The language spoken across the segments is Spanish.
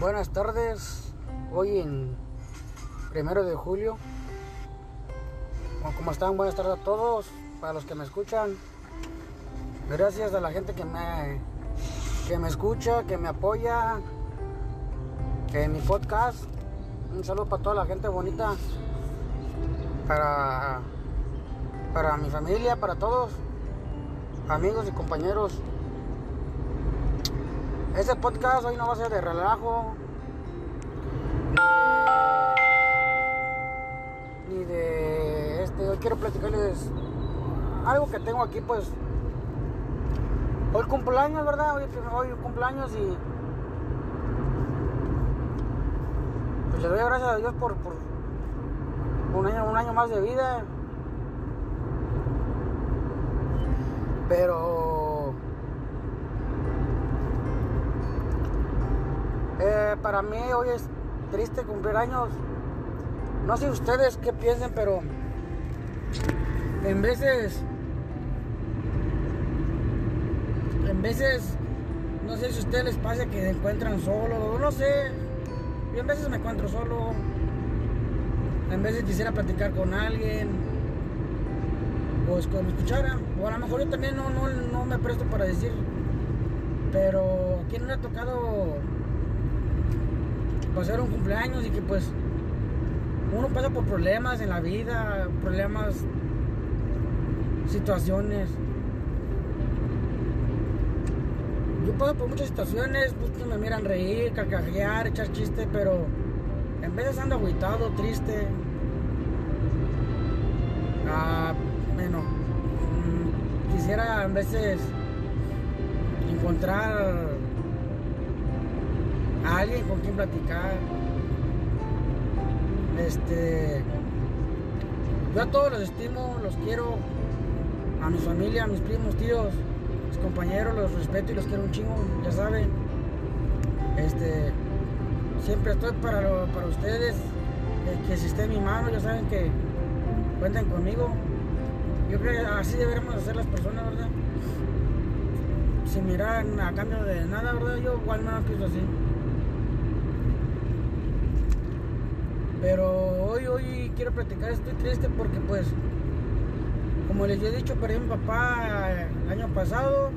Buenas tardes, hoy en primero de julio. ¿Cómo están? Buenas tardes a todos, para los que me escuchan. Gracias a la gente que me, que me escucha, que me apoya en mi podcast. Un saludo para toda la gente bonita, para, para mi familia, para todos, amigos y compañeros. Este podcast hoy no va a ser de relajo, ni de este. Hoy quiero platicarles algo que tengo aquí, pues. Hoy cumpleaños, ¿verdad? Hoy, hoy cumpleaños y. Pues le doy gracias a Dios por, por un, año, un año más de vida. Pero. Eh, para mí hoy es triste cumplir años. No sé ustedes qué piensen, pero en veces, en veces, no sé si a ustedes les pasa que se encuentran solos, no sé. Yo en veces me encuentro solo. En veces quisiera platicar con alguien. Pues que me escucharan. O a lo mejor yo también no, no, no me presto para decir. Pero a quién le ha tocado pasar un cumpleaños y que pues uno pasa por problemas en la vida, problemas, situaciones. Yo paso por muchas situaciones, pues me miran reír, carcajear, echar chiste, pero en veces ando agüitado, triste. Ah, bueno, mm, quisiera a veces encontrar a alguien con quien platicar. Este, yo a todos los estimo, los quiero, a mi familia, a mis primos, tíos, mis compañeros, los respeto y los quiero un chingo, ya saben. Este, siempre estoy para, para ustedes, eh, que si esté en mi mano, ya saben que cuenten conmigo. Yo creo que así deberíamos hacer las personas, ¿verdad? Sin mirar a cambio de nada, ¿verdad? Yo igual no pienso así. Pero hoy, hoy quiero platicar, estoy triste porque pues, como les he dicho, perdí a mi papá el año pasado.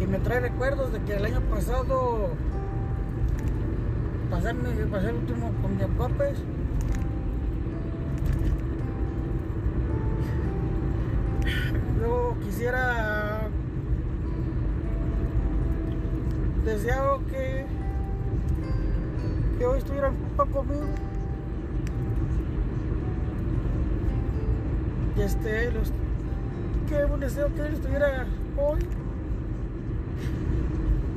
Y me trae recuerdos de que el año pasado pasé, pasé el último con mi papá pues. Luego quisiera deseo que que hoy estuviera papá conmigo. Y este, los, qué buen deseo que él estuviera hoy.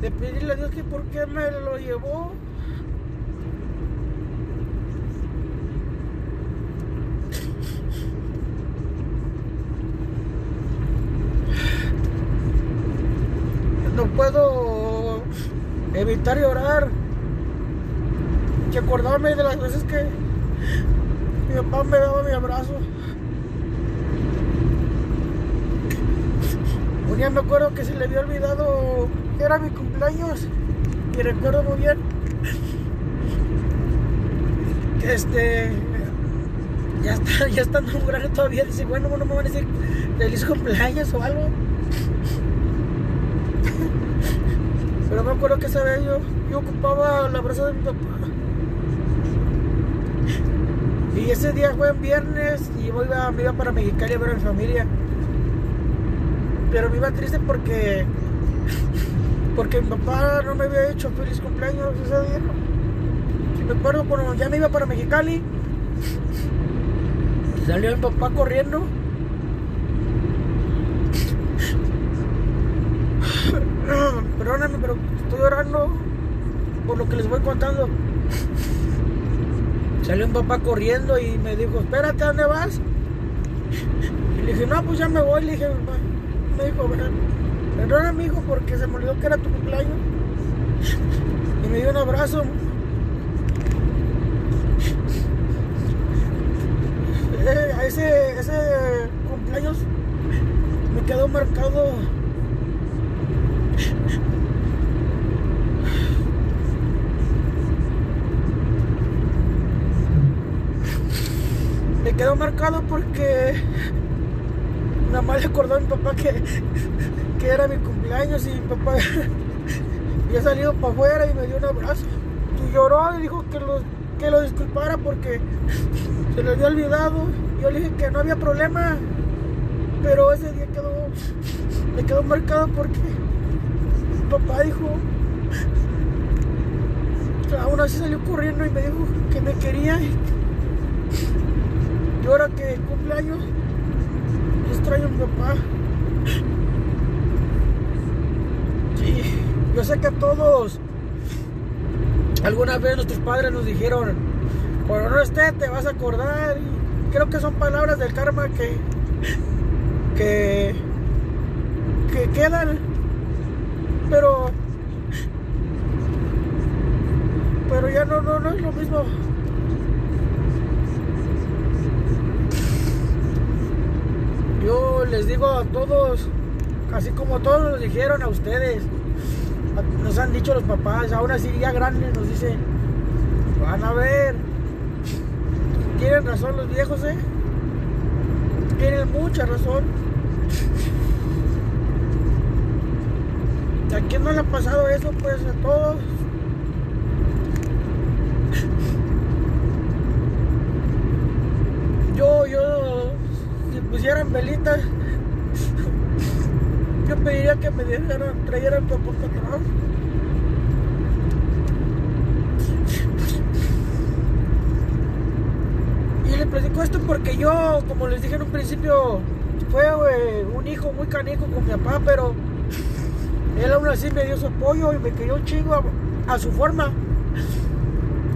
De pedirle a Dios que por qué me lo llevó. No puedo evitar llorar que acordarme de las veces que mi papá me daba mi abrazo. Un día me acuerdo que se le había olvidado que era mi cumpleaños y recuerdo muy bien que este ya está, ya estando muy grande todavía dice bueno no me van a decir feliz cumpleaños o algo pero me acuerdo que esa vez yo, yo ocupaba el abrazo de mi papá y ese día fue en viernes y iba, me iba para Mexicali a ver a mi familia. Pero me iba triste porque porque mi papá no me había hecho feliz cumpleaños ese día. Y me acuerdo cuando ya me iba para Mexicali, salió mi papá corriendo. Perdóname, pero estoy llorando por lo que les voy contando. Salió un papá corriendo y me dijo, espérate, ¿a dónde vas? Y le dije, no, pues ya me voy. Le dije, me dijo, perdona mi hijo porque se me olvidó que era tu cumpleaños. Y me dio un abrazo. Eh, ese, ese cumpleaños me quedó marcado marcado porque mi mamá le acordó a mi papá que, que era mi cumpleaños y mi papá había salido para afuera y me dio un abrazo. Y lloró y dijo que lo, que lo disculpara porque se le había olvidado. Yo le dije que no había problema, pero ese día quedó, me quedó marcado porque mi papá dijo, aún así salió corriendo y me dijo que me quería. Ahora que cumpleaños, extraño a mi papá. Sí, yo sé que a todos, alguna vez nuestros padres nos dijeron, cuando no esté te vas a acordar. Creo que son palabras del karma que, que, que quedan. Pero, pero ya no, no, no es lo mismo. Yo les digo a todos, así como todos nos dijeron a ustedes, nos han dicho los papás, aún así ya grandes nos dicen, van a ver, tienen razón los viejos, ¿eh? Tienen mucha razón. ¿A quién no le ha pasado eso? Pues a todos. Yo, yo, si pusieran velitas, me dieran, trajeran tu papá atrás. Y les platico esto porque yo, como les dije en un principio, fue un hijo muy canijo con mi papá, pero él aún así me dio su apoyo y me quería un chingo a, a su forma.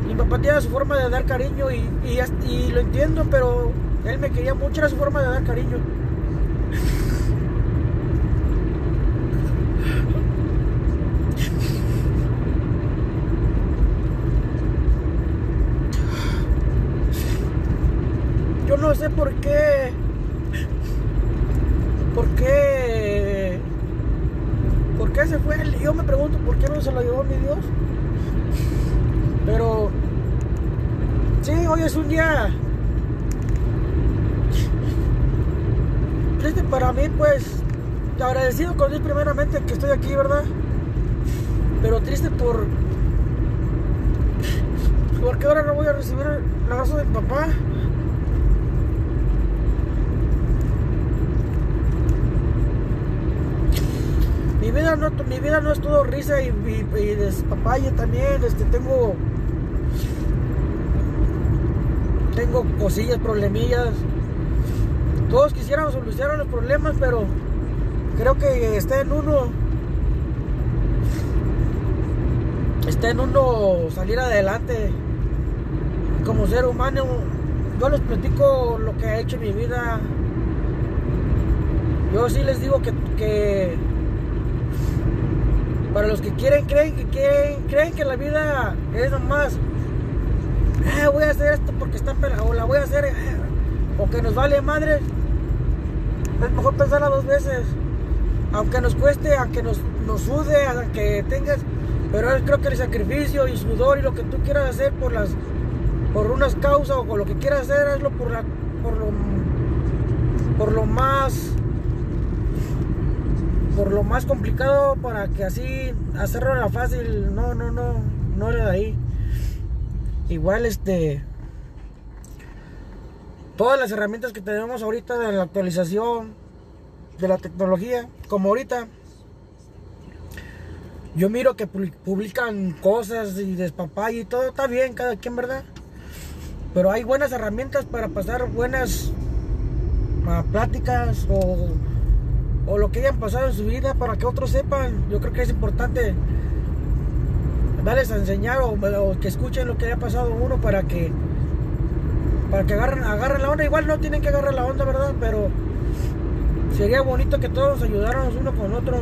Mi papá tiene su forma de dar cariño y, y, y, lo entiendo, pero él me quería mucho, era su forma de dar cariño. Yo no sé por qué. ¿Por qué? ¿Por qué se fue él? Yo me pregunto por no se lo llevó mi Dios. Pero sí, hoy es un día triste para mí, pues agradecido con Dios primeramente que estoy aquí, ¿verdad? Pero triste por porque ahora no voy a recibir el abrazo del papá. Mi vida no, es todo risa y, y, despapalle también. Este, tengo tengo cosillas, problemillas. Todos quisiéramos solucionar los problemas, pero creo que está en uno. Está en uno salir adelante como ser humano. Yo les platico lo que he hecho en mi vida. Yo sí les digo que para los que quieren, creen que quieren, creen que la vida es nomás eh, voy a hacer esto porque está pelado, o la voy a hacer, eh, o que nos vale madre. Es mejor pensarla dos veces. Aunque nos cueste, aunque nos, nos sude, aunque tengas. Pero creo que el sacrificio y sudor y lo que tú quieras hacer por las por unas causas o con lo que quieras hacer, hazlo por por lo por lo más por lo más complicado para que así hacerlo a la fácil. No no no no era de ahí. Igual este todas las herramientas que tenemos ahorita de la actualización de la tecnología como ahorita yo miro que publican cosas y despapay y todo está bien cada quien verdad pero hay buenas herramientas para pasar buenas uh, pláticas o, o lo que hayan pasado en su vida para que otros sepan yo creo que es importante darles a enseñar o, que escuchen lo que haya pasado uno para que para que agarren, agarren la onda. Igual no tienen que agarrar la onda, ¿verdad? Pero sería bonito que todos ayudáramos uno con otro.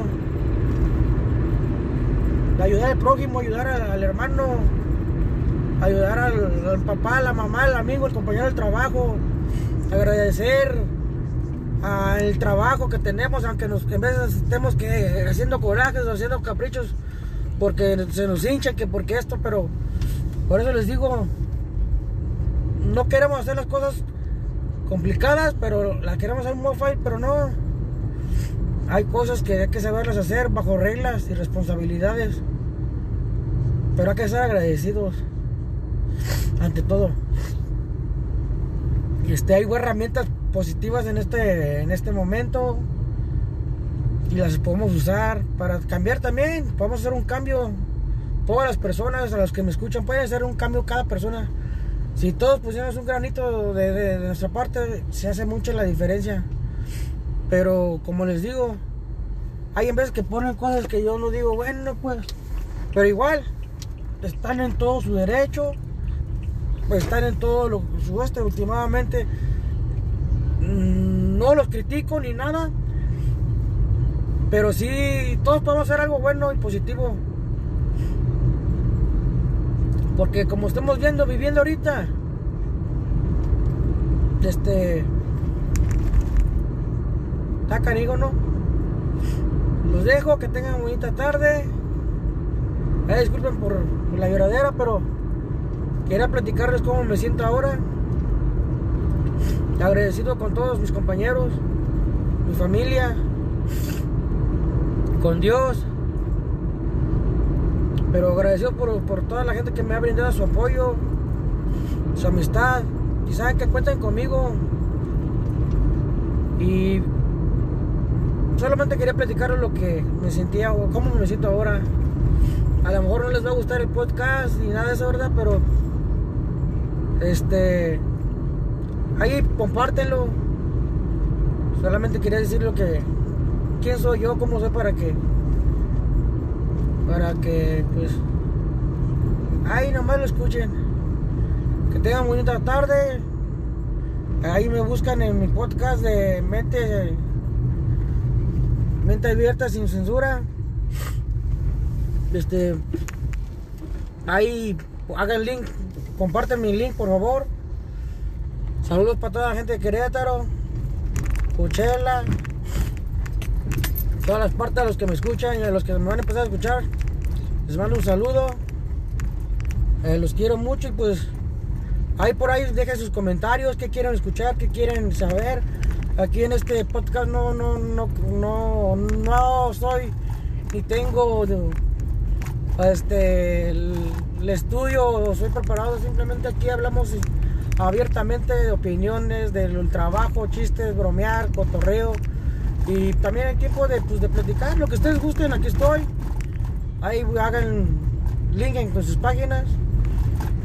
Ayudar al prójimo, ayudar al, hermano, ayudar al, papá, la mamá, al amigo, al compañero del trabajo. Agradecer al trabajo que tenemos, aunque nos, en vez estemos que haciendo corajes o haciendo caprichos porque se nos hincha, que porque esto, pero por eso les digo, no queremos hacer las cosas complicadas, pero las queremos hacer muy fácil, pero no. Hay cosas que hay que saberlas hacer bajo reglas y responsabilidades. Pero hay que ser agradecidos ante todo. Este, hay herramientas positivas en este, en este momento y las podemos usar para cambiar también. Podemos hacer un cambio. Todas las personas a las que me escuchan pueden hacer un cambio cada persona. Si todos pusiéramos un granito de, nuestra parte, se hace mucha la diferencia. Pero como les digo, hay en veces que ponen cosas que yo no digo, bueno, pues. Pero igual, están en todo su derecho pues están en todo lo su este últimamente no los critico ni nada pero sí todos podemos hacer algo bueno y positivo. Porque como estamos viendo viviendo ahorita este está canigo no los dejo que tengan bonita tarde. Eh, disculpen por la lloradera pero Quería platicarles cómo me siento ahora. Agradecido con todos mis compañeros, mi familia, con Dios. Pero agradecido por, toda la gente que me ha brindado su apoyo, su amistad. Y saben que cuentan conmigo. Y solamente quería platicarles lo que me sentía o cómo me siento ahora. A lo mejor no les va a gustar el podcast ni nada de eso, ¿verdad? Pero este. Ahí compártenlo. Solamente quería decir lo que. ¿Quién soy yo? ¿Cómo soy para que.? Para que, pues. Ahí nomás lo escuchen. Que tengan bonita tarde. Ahí me buscan en mi podcast de Mente. Mente abierta sin censura. Este. Ahí hagan link Comparten mi link, por favor. Saludos para toda la gente de Querétaro, Cuchela, todas las partes de los que me escuchan y a los que me van a empezar a escuchar. Les mando un saludo. Eh, los quiero mucho y pues ahí por ahí dejen sus comentarios, qué quieren escuchar, qué quieren saber. Aquí en este podcast no, no, no, no, no soy ni tengo este el, estudio, soy preparado, simplemente aquí hablamos abiertamente opiniones, del trabajo, chistes, bromear, cotorreo y también hay tiempo de, pues, de platicar, lo que ustedes gusten, aquí estoy. Ahí hagan link en sus páginas.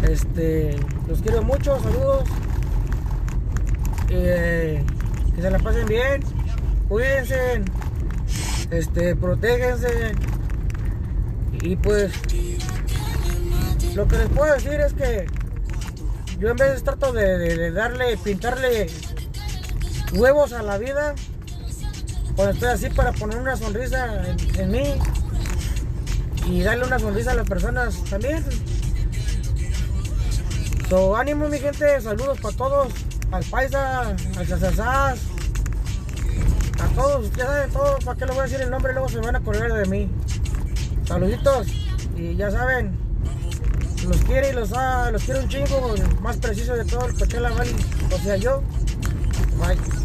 Este, los quiero mucho, saludos. Eh, que se la pasen bien, cuídense, este, protégense. Y pues lo que les puedo decir es que yo en vez trato de, darle, pintarle huevos a la vida, cuando estoy así para poner una sonrisa en, mí y darle una sonrisa a las personas también. So, ánimo mi gente, saludos para todos, al paisa, al sasasas, a todos, ya saben todos, para qué les voy a decir el nombre, luego se van a correr de mí. Saluditos y ya saben, los quiere y los, ah, los quiere un chingo, más preciso de todo el Coachella Valley, o sea yo. Bye.